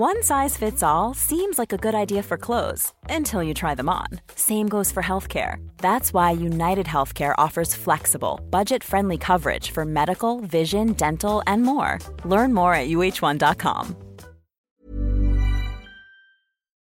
One size fits all seems like a good idea for clothes until you try them on. Same goes for healthcare. That's why United Healthcare offers flexible, budget friendly coverage for medical, vision, dental, and more. Learn more at uh1.com.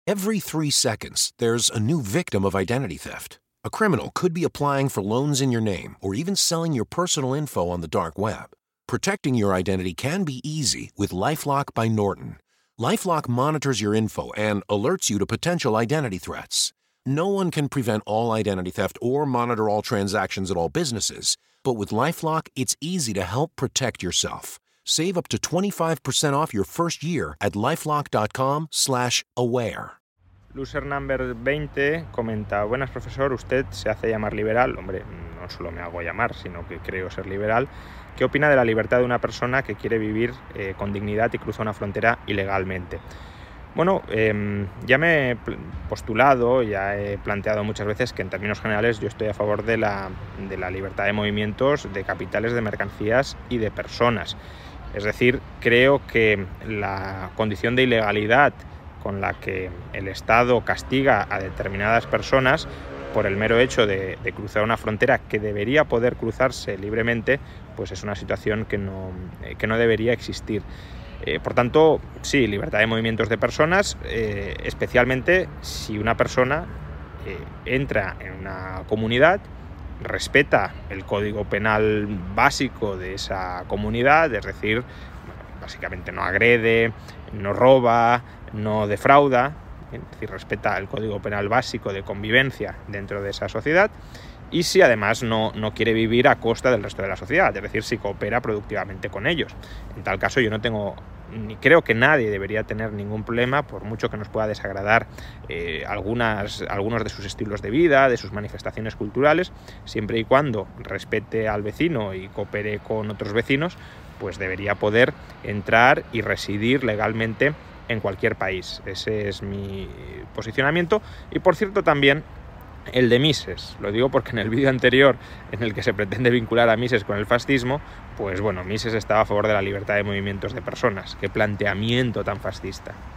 Every three seconds, there's a new victim of identity theft. A criminal could be applying for loans in your name or even selling your personal info on the dark web. Protecting your identity can be easy with Lifelock by Norton. LifeLock monitors your info and alerts you to potential identity threats. No one can prevent all identity theft or monitor all transactions at all businesses, but with LifeLock, it's easy to help protect yourself. Save up to 25% off your first year at lifelock.com/aware. Loser number 20 comenta, "Buenas profesor, usted se hace llamar liberal, hombre, no solo me hago llamar, sino que creo ser liberal." ¿Qué opina de la libertad de una persona que quiere vivir eh, con dignidad y cruza una frontera ilegalmente? Bueno, em, ya me he postulado, ya he planteado muchas veces que en términos generales yo estoy a favor de la, de la libertad de movimientos, de capitales, de mercancías y de personas. Es decir, creo que la condición de ilegalidad con la que el Estado castiga a determinadas personas por el mero hecho de, cruzar una frontera que debería poder cruzarse libremente, pues es una situación que no, eh, que no debería existir. Eh, por tanto, sí, libertad de movimientos de personas, eh, especialmente si una persona entra en una comunidad, respeta el código penal básico de esa comunidad, es decir, básicamente no agrede, no roba, no defrauda, es decir, respeta el código penal básico de convivencia dentro de esa sociedad y si además no, no, quiere vivir a costa del resto de la sociedad, es decir, si coopera productivamente con ellos. En tal caso yo no tengo, ni creo que nadie debería tener ningún problema, por mucho que nos pueda desagradar eh, algunas, algunos de sus estilos de vida, de sus manifestaciones culturales, siempre y cuando respete al vecino y coopere con otros vecinos, pues debería poder entrar y residir legalmente en cualquier país. Ese es mi posicionamiento. Y por cierto también el de Mises. Lo digo porque en el vídeo anterior en el que se pretende vincular a Mises con el fascismo, pues bueno, Mises estaba a favor de la libertad de movimientos de personas. Qué planteamiento tan fascista.